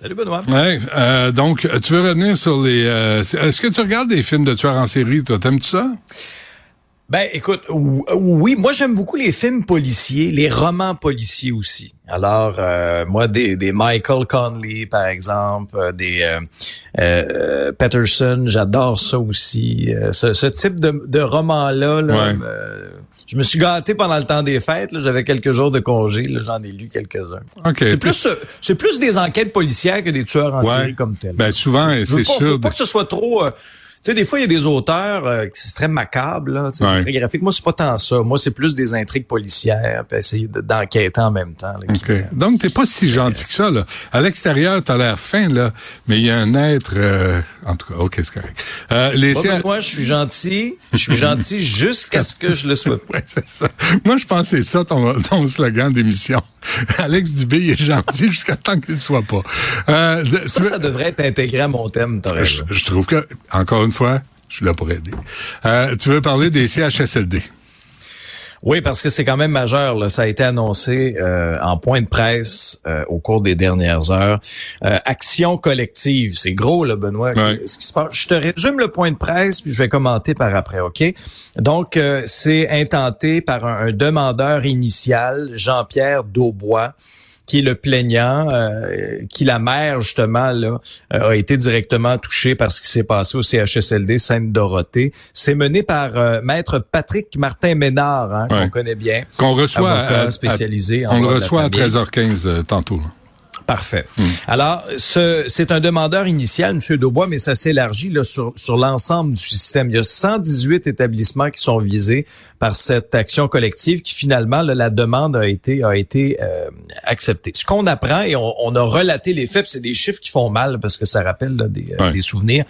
Salut Benoît. Ouais, euh, donc, tu veux revenir sur les... Euh, Est-ce que tu regardes des films de tueurs en série, toi? T'aimes-tu ça? Ben, écoute, oui, moi j'aime beaucoup les films policiers, les romans policiers aussi. Alors, euh, moi, des, des, Michael Conley, par exemple, des euh, euh, Patterson, j'adore ça aussi. Ce, ce, type de, de roman-là, là, je me suis gâté pendant le temps des fêtes. J'avais quelques jours de congé, j'en ai lu quelques-uns. C'est plus, c'est plus des enquêtes policières que des tueurs en série comme tel. Ben souvent, c'est sûr. Faut pas que ce soit trop tu sais, des fois, il y a des auteurs euh, qui sont très macabres, là, c'est très graphique. Moi, c'est pas tant ça. Moi, c'est plus des intrigues policières, puis essayer d'enquêter en même temps. Là, okay. Donc, t'es pas si gentil que ça. Là. À l'extérieur, t'as l'air fin, là, mais il y a un être... Euh, en tout cas, OK, c'est correct. Euh, les... moi, je suis gentil. Je suis gentil jusqu'à ce que je le sois. ouais, c'est ça. Moi, je pensais ça, ton, ton slogan d'émission. Alex Dubé, il est gentil jusqu'à temps qu'il ne soit pas. Euh, ça, ça devrait être intégré à mon thème, je, je trouve que, encore une une fois, je suis là pour aider. Euh, tu veux parler des CHSLD? Oui, parce que c'est quand même majeur. Là. Ça a été annoncé euh, en point de presse euh, au cours des dernières heures. action collective, c'est gros, là, Benoît. Ce qui se passe? Je te résume le point de presse, puis je vais commenter par après, OK? Donc, c'est intenté par un demandeur initial, Jean-Pierre Daubois qui est le plaignant, euh, qui la mère justement là euh, a été directement touchée par ce qui s'est passé au CHSLD Sainte-Dorothée. C'est mené par euh, maître Patrick Martin Ménard, hein, qu'on connaît bien, qu'on reçoit spécialisé. on le reçoit à 13h15 tantôt. Parfait. Hmm. Alors, ce, c'est un demandeur initial, M. Daubois, mais ça s'élargit sur, sur l'ensemble du système. Il y a 118 établissements qui sont visés par cette action collective qui finalement, la demande a été, a été euh, acceptée. Ce qu'on apprend, et on, a relaté les faits, c'est des chiffres qui font mal parce que ça rappelle des, euh, des souvenirs.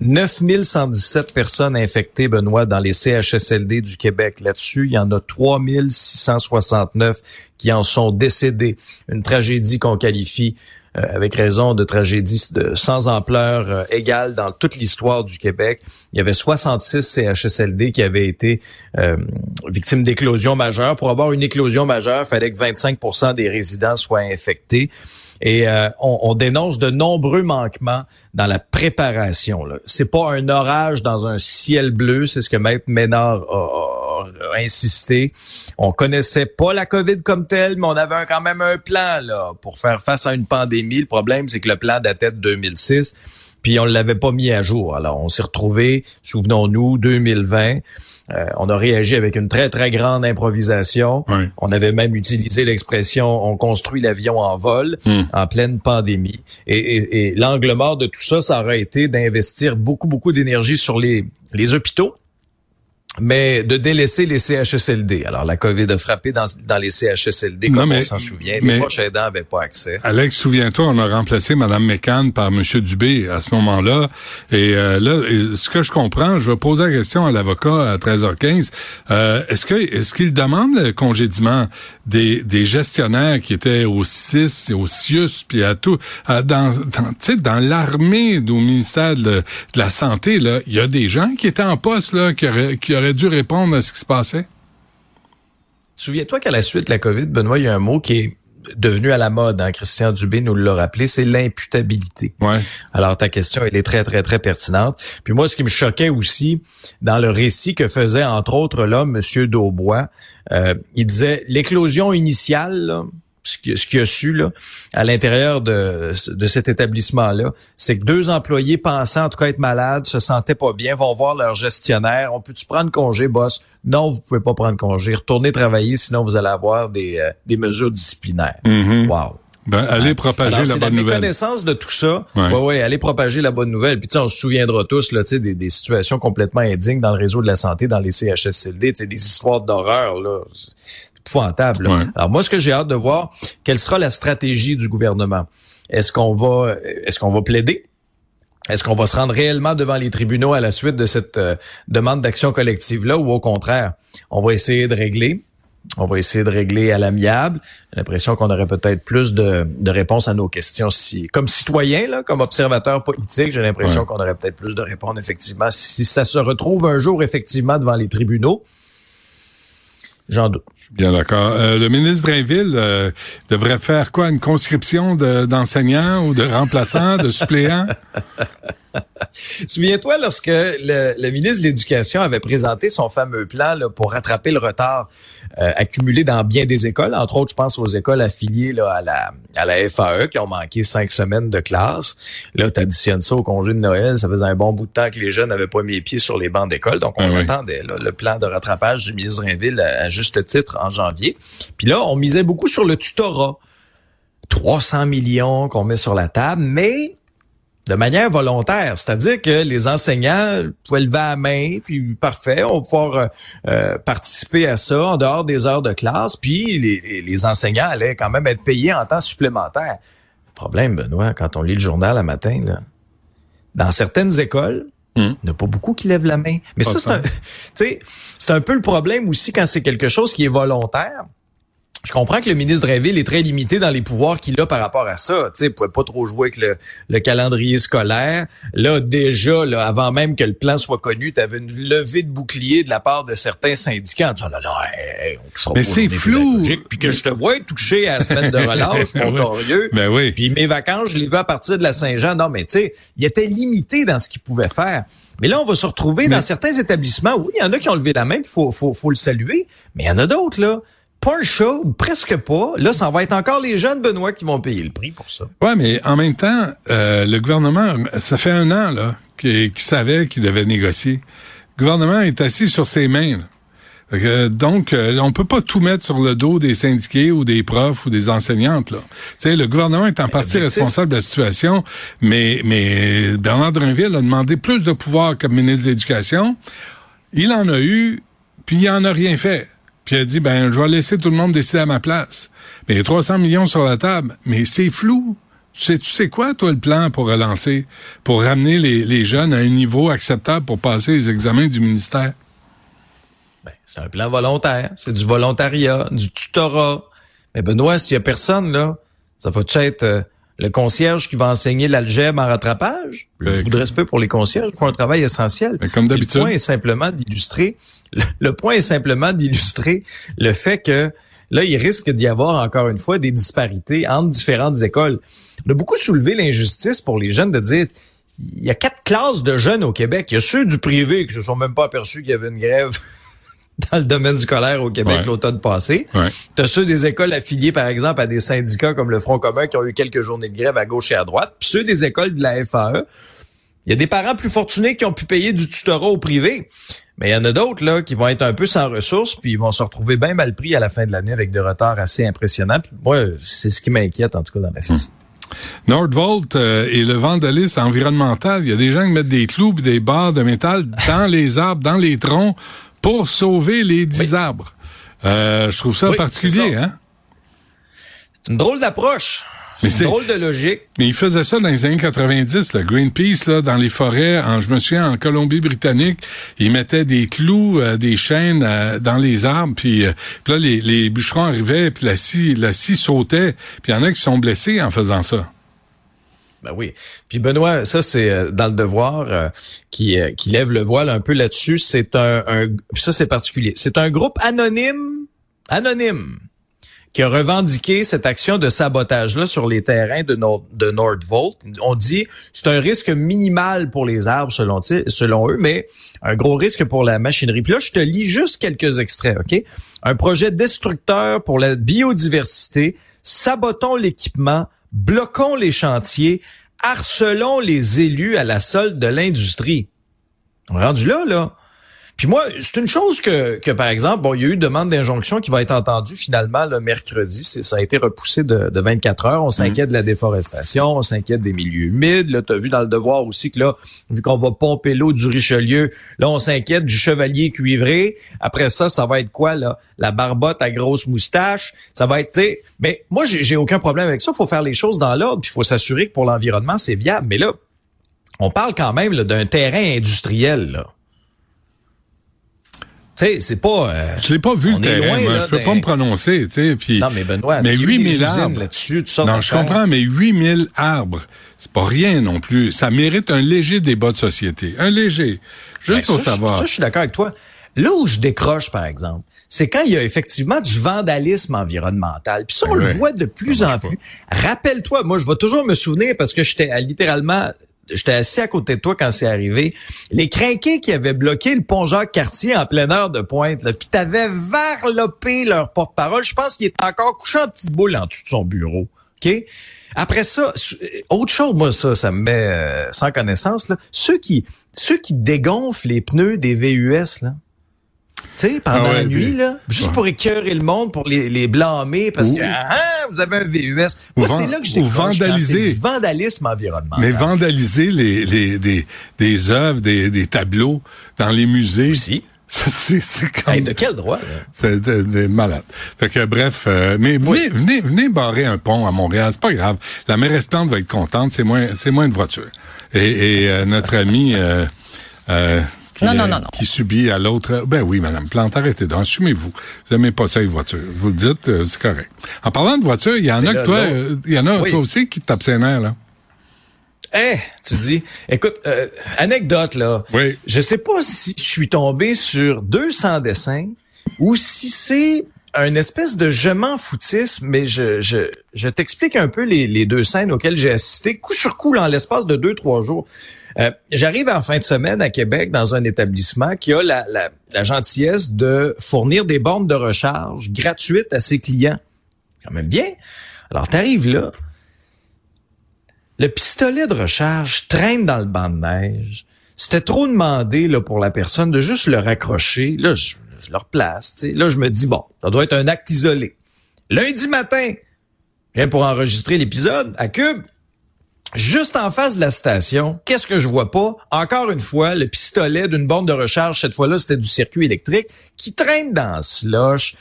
9117 personnes infectées, Benoît, dans les CHSLD du Québec. Là-dessus, il y en a 3669 qui en sont décédés. Une tragédie qu'on qualifie euh, avec raison de tragédie de sans ampleur euh, égale dans toute l'histoire du Québec. Il y avait 66 CHSLD qui avaient été euh, victimes d'éclosion majeure. Pour avoir une éclosion majeure, il fallait que 25% des résidents soient infectés. Et euh, on, on, dénonce de nombreux manquements dans la préparation. C'est pas un orage dans un ciel bleu, c'est ce que Maître Ménard a, insisté. On connaissait pas la COVID comme telle, mais on avait quand même un plan là pour faire face à une pandémie. Le problème, c'est que le plan datait de 2006 puis on l'avait pas mis à jour. Alors, on s'est retrouvé, souvenons-nous, 2020. Euh, on a réagi avec une très, très grande improvisation. On avait même utilisé l'expression « on construit l'avion en vol hmm. en pleine pandémie. Et, et l'angle mort de tout ça, ça aurait été d'investir beaucoup, beaucoup d'énergie sur les, les hôpitaux mais de délaisser les CHSLD. Alors, la COVID a frappé dans, dans les CHSLD, comme on s'en souvient. Les proches aidants n'avaient pas accès. Alex, souviens-toi, on a remplacé Mme McCann par M. Dubé à ce moment-là. Et euh, là, ce que je comprends, je vais poser la question à l'avocat à 13h15. Euh, est-ce que est-ce qu'il demande le congédiement des, des gestionnaires qui étaient au CIS, au CIUS, puis à tout, à, dans, dans, dans l'armée au ministère de, de, la Santé, là, il y a des gens qui étaient en poste, là, qui auraient, qui auraient dû répondre à ce qui se passait? Souviens-toi qu'à la suite de la COVID, Benoît, il y a un mot qui est devenu à la mode, hein, Christian Dubé nous l'a rappelé, c'est l'imputabilité. Ouais. Alors ta question, elle est très, très, très pertinente. Puis moi, ce qui me choquait aussi dans le récit que faisait entre autres l'homme, M. Daubois, euh, il disait l'éclosion initiale, là, ce qu'il a su là, à l'intérieur de, de cet établissement-là, c'est que deux employés pensaient en tout cas être malades, se sentaient pas bien, vont voir leur gestionnaire. On peut-tu prendre congé, boss? Non, vous pouvez pas prendre congé. Retournez travailler, sinon vous allez avoir des, euh, des mesures disciplinaires. Mm-hmm. Wow. Ben, allez propager la bonne nouvelle. la connaissance de tout ça. Ouais. ouais, allez propager la bonne nouvelle. Puis on se souviendra tous là, des, des situations complètement indignes dans le réseau de la santé, dans les CHSLD, des histoires d'horreur là épouvantable. Alors moi, ce que j'ai hâte de voir, quelle sera la stratégie du gouvernement? Est-ce qu'on va, est-ce qu'on va plaider? Est-ce qu'on va se rendre réellement devant les tribunaux à la suite de cette euh, demande d'action collective-là ou au contraire, on va essayer de régler? On va essayer de régler à l'amiable. J'ai l'impression qu'on aurait peut-être plus de, de, réponses à nos questions. Si, comme citoyen, là, comme observateur politique, j'ai l'impression qu'on aurait peut-être plus de réponses, effectivement. Si ça se retrouve un jour, effectivement, devant les tribunaux, j'en doute. Bien d'accord. Euh, le ministre Drainville euh, devrait faire quoi? Une conscription d'enseignants ou de remplaçants, de suppléants? Souviens-toi lorsque le, ministre de l'Éducation avait présenté son fameux plan pour rattraper le retard euh, accumulé dans bien des écoles, entre autres, je pense aux écoles affiliées là, à la à la FAE qui ont manqué cinq semaines de classe. Là, tu additionnes ça au congé de Noël, ça faisait un bon bout de temps que les jeunes n'avaient pas mis les pieds sur les bancs d'école, donc on ah attendait le plan de rattrapage du ministre Drainville à, juste titre en janvier. Puis là, on misait beaucoup sur le tutorat. 300 millions qu'on met sur la table, mais de manière volontaire. C'est-à-dire que les enseignants pouvaient lever la main, puis parfait, on va pouvoir euh, euh, participer à ça en dehors des heures de classe, puis les, les, enseignants allaient quand même être payés en temps supplémentaire. problème, Benoît, quand on lit le journal le matin, là, dans certaines écoles, hmm. il n'y a pas beaucoup qui lèvent la main. Mais ça, c'est un, c'est un peu le problème aussi quand c'est quelque chose qui est volontaire je comprends que le ministre Drainville est très limité dans les pouvoirs qu'il a par rapport à ça. Tu sais, pouvait pas trop jouer avec le, calendrier scolaire. Là, déjà, là, avant même que le plan soit connu, tu avais une levée de bouclier de la part de certains syndicats. Tu Mais c'est flou. Puis que je te vois toucher à la semaine de relâche, mon glorieux. Ben oui. Puis mes vacances, je les veux à partir de la Saint-Jean. Non, mais tu sais, il était limité dans ce qu'il pouvait faire. Mais là, on va se retrouver dans certains établissements. Oui, il y en a qui ont levé la main, il faut, faut, faut le saluer. Mais il y en a d'autres, là pas un show, presque pas. Là, ça va être encore les jeunes Benoît qui vont payer le prix pour ça. Ouais, mais en même temps, euh, le gouvernement, ça fait un an là qu'il savait qu'il devait négocier. Le gouvernement est assis sur ses mains. donc, euh, on peut pas tout mettre sur le dos des syndiqués ou des profs ou des enseignantes. Là. sais, le gouvernement est en partie responsable de la situation, mais, mais Bernard Drinville a demandé plus de pouvoir comme ministre de l'Éducation. Il en a eu, puis il en a rien fait. Puis elle dit, ben, je vais laisser tout le monde décider à ma place. Mais il y a 300 millions sur la table. Mais c'est flou. Tu sais, tu sais quoi, toi, le plan pour relancer, pour ramener les, les jeunes à un niveau acceptable pour passer les examens du ministère? Ben, c'est un plan volontaire. C'est du volontariat, du tutorat. Mais Benoît, s'il y a personne, là, ça va être euh, le concierge qui va enseigner l'algèbre en rattrapage. Le coup de respect pour les concierges font un travail essentiel. comme d'habitude. Le point est simplement d'illustrer. Le, point est simplement d'illustrer le fait que là, il risque d'y avoir encore une fois des disparités entre différentes écoles. On a beaucoup soulevé l'injustice pour les jeunes de dire il y a quatre classes de jeunes au Québec. Il y a ceux du privé qui se sont même pas aperçus qu'il y avait une grève dans le domaine scolaire au Québec l'automne passé. Ouais. Tu as ceux des écoles affiliées, par exemple, à des syndicats comme le Front commun qui ont eu quelques journées de grève à gauche et à droite. Puis ceux des écoles de la FAE. Il y a des parents plus fortunés qui ont pu payer du tutorat au privé. Mais il y en a d'autres là qui vont être un peu sans ressources, puis ils vont se retrouver bien mal pris à la fin de l'année avec des retards assez impressionnants. Puis moi, c'est ce qui m'inquiète en tout cas dans la société. Nordvolt euh, et le vandalisme environnemental, il y a des gens qui mettent des clous et des barres de métal dans les arbres, dans les troncs pour sauver les dix arbres. Euh, je trouve ça particulier, hein? C'est une drôle d'approche. C'est une drôle de logique. Mais ils faisaient ça dans les années 90, le Greenpeace, là, dans les forêts, en, je me souviens, en Colombie-Britannique, ils mettaient des clous, euh, des chaînes euh, dans les arbres, puis, puis là, les, les, bûcherons arrivaient, puis la scie, la scie sautait, puis il y en a qui sont blessés en faisant ça. Ben oui. Puis Benoît, ça c'est euh, dans le devoir euh, qui, euh, qui lève le voile un peu là-dessus. C'est un, un, ça c'est particulier. C'est un groupe anonyme, anonyme, qui a revendiqué cette action de sabotage-là sur les terrains de, Nord, de Nordvolt. On dit c'est un risque minimal pour les arbres selon, selon eux, mais un gros risque pour la machinerie. Puis là, je te lis juste quelques extraits, OK? Un projet destructeur pour la biodiversité. Sabotons l'équipement bloquons les chantiers, harcelons les élus à la solde de l'industrie. On est rendu là, là. Puis moi, c'est une chose que, que, par exemple, bon, il y a eu demande d'injonction qui va être entendue finalement le mercredi. Ça a été repoussé de, de 24 heures. On s'inquiète de la déforestation, on s'inquiète des milieux humides. Là, tu as vu dans le devoir aussi que là, vu qu'on va pomper l'eau du Richelieu, là, on s'inquiète du chevalier cuivré. Après ça, ça va être quoi, là? La barbotte à grosse moustache. Ça va être, mais moi, j'ai aucun problème avec ça. Il faut faire les choses dans l'ordre, puis il faut s'assurer que pour l'environnement, c'est viable. Mais là, on parle quand même d'un terrain industriel. Là. Tu sais, c'est pas. Euh, je l'ai pas vu le terrain, moi. je peux pas me prononcer, tu sais. Puis. Non, mais Benoît, mais 8000 arbres là-dessus, Non, je comprends, mais 8000 arbres, c'est pas rien non plus. Ça mérite un léger débat de société, un léger. Juste ben, pour savoir. Ça, je suis d'accord avec toi. Là où je décroche, par exemple, c'est quand il y a effectivement du vandalisme environnemental. Puis ça, on ben le voit de plus en plus. Rappelle-toi, moi, je vais toujours me souvenir parce que j'étais littéralement j'étais assis à côté de toi quand c'est arrivé. Les crinqués qui avaient bloqué le pont Jacques-Cartier en pleine heure de pointe, là, puis t'avais varlopé leur porte-parole. Je pense qu'il est encore couché en petite boule en dessous de son bureau. OK? Après ça, autre chose, moi, ça, ça me met euh, sans connaissance, là. Ceux qui, ceux qui dégonflent les pneus des VUS, là. Tu sais, pendant ah la nuit, là, juste pour écœurer le monde, pour les, les blâmer, parce que ah, vous avez un VUS. Moi, c'est là que je décroche. Vandaliser. Du vandalisme environnemental. Mais vandaliser les, les, des, des œuvres, des, des tableaux dans les musées. Aussi. C'est comme... de quel droit? C'est des malades. Fait que bref, euh, mais venez, venez, venez barrer un pont à Montréal, c'est pas grave. La mairesse Plante va être contente, c'est moins, c'est moins de voitures. Et, et euh, notre ami euh, euh qui, non, non, non, qui subit à l'autre. Ben oui, Madame Plante, arrêtez donc, assumez-vous. Vous aimez pas ça, les voitures. Vous le dites, euh, c'est correct. En parlant de voitures, il y en a que toi, il y en a toi aussi qui t'abstiennent là. Eh, tu dis, écoute, euh, anecdote là. Oui. Je sais pas si je suis tombé sur 200 dessins ou si c'est un espèce de je m'en foutisme, mais je, je, je t'explique un peu les, deux scènes auxquelles j'ai assisté coup sur coup en l'espace de deux, trois jours. Euh, j'arrive en fin de semaine à Québec dans un établissement qui a la, gentillesse de fournir des bornes de recharge gratuites à ses clients. Quand même bien. Alors, tu arrives là, le pistolet de recharge traîne dans le banc de neige. C'était trop demandé là, pour la personne de juste le raccrocher. Là, je, je le replace. Là, je me dis, bon, ça doit être un acte isolé. Lundi matin, je viens pour enregistrer l'épisode à Cube. Juste en face de la station, qu'est-ce que je vois pas? Encore une fois, le pistolet d'une borne de recharge, cette fois-là, c'était du circuit électrique, qui traîne dans ce slush.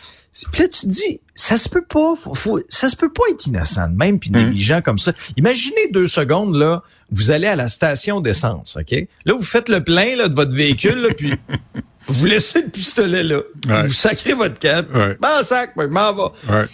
Puis là, tu te dis, ça se peut pas, faut, ça se peut pas être innocent de même puis mmh. négligent comme ça. Imaginez deux secondes, là, vous allez à la station d'essence, OK? Là, vous faites le plein là, de votre véhicule, là, puis vous laissez le pistolet là. Vous sacrez votre cap. Ouais. Ben, sac, je m'en vais.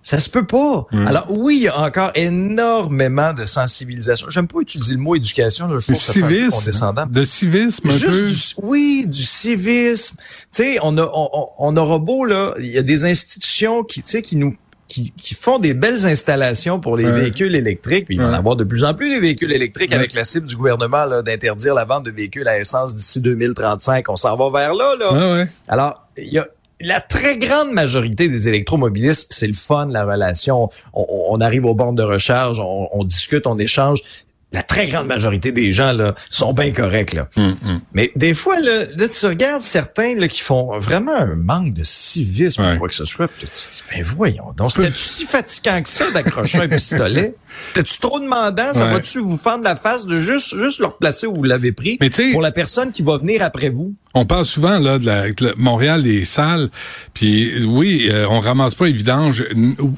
Ça se peut pas. Alors oui, il y a encore énormément de sensibilisation. J'aime pas utiliser le mot éducation, là, je trouve civisme, condescendant. De civisme un Juste peu. Du, oui, du civisme. Tu sais, on a on, on aura beau là, il y a des institutions qui tu sais qui nous qui, qui, font des belles installations pour les véhicules électriques. Puis il va y en avoir de plus en plus les véhicules électriques avec la cible du gouvernement d'interdire la vente de véhicules à essence d'ici 2035. On s'en va vers là. là. Alors, il y a la très grande majorité des électromobilistes, c'est le fun, la relation. On, arrive aux bornes de recharge, on, on, discute, on échange la très grande majorité des gens là sont bien corrects là. Hum, hum. Mais des fois là, tu regardes certains là qui font vraiment un manque de civisme ou quoi que ce soit, puis tu te dis ben voyons donc c'était si fatigant que ça d'accrocher un pistolet? C'était-tu trop demandant? Ça va-tu vous fendre la face de juste, juste le replacer où vous l'avez pris pour la personne qui va venir après vous? On parle souvent là de la, Montréal les salles, puis oui, euh, on ramasse pas les vidanges.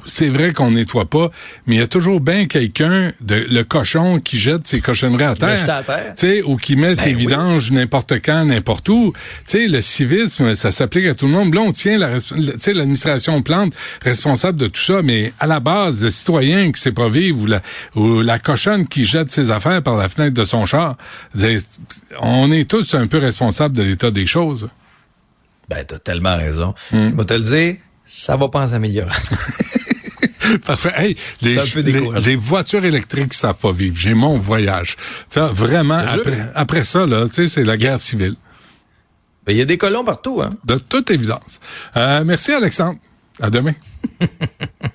C'est vrai qu'on nettoie pas, mais il y a toujours bien quelqu'un de le cochon qui jette ses cochonneries à terre, tu ou qui met ben ses vidanges n'importe quand, n'importe où. Tu sais, le civisme, ça s'applique à tout le monde. Là, on tient la, l'administration plante responsable de tout ça, mais à la base, le citoyen qui sait pas vivre ou la, ou la cochonne qui jette ses affaires par la fenêtre de son char, on est tous un peu responsables de l'état des choses. Ben, t'as tellement raison. Hmm. Je vais te le dire, ça va pas en s'améliorer. Parfait. Hey, les, les, voitures électriques, ça pas vivre. J'ai mon voyage. Ça, vraiment, après, après, ça, là, c'est la guerre civile. Ben, il y a des colons partout, hein? De toute évidence. Euh, merci, Alexandre. À demain.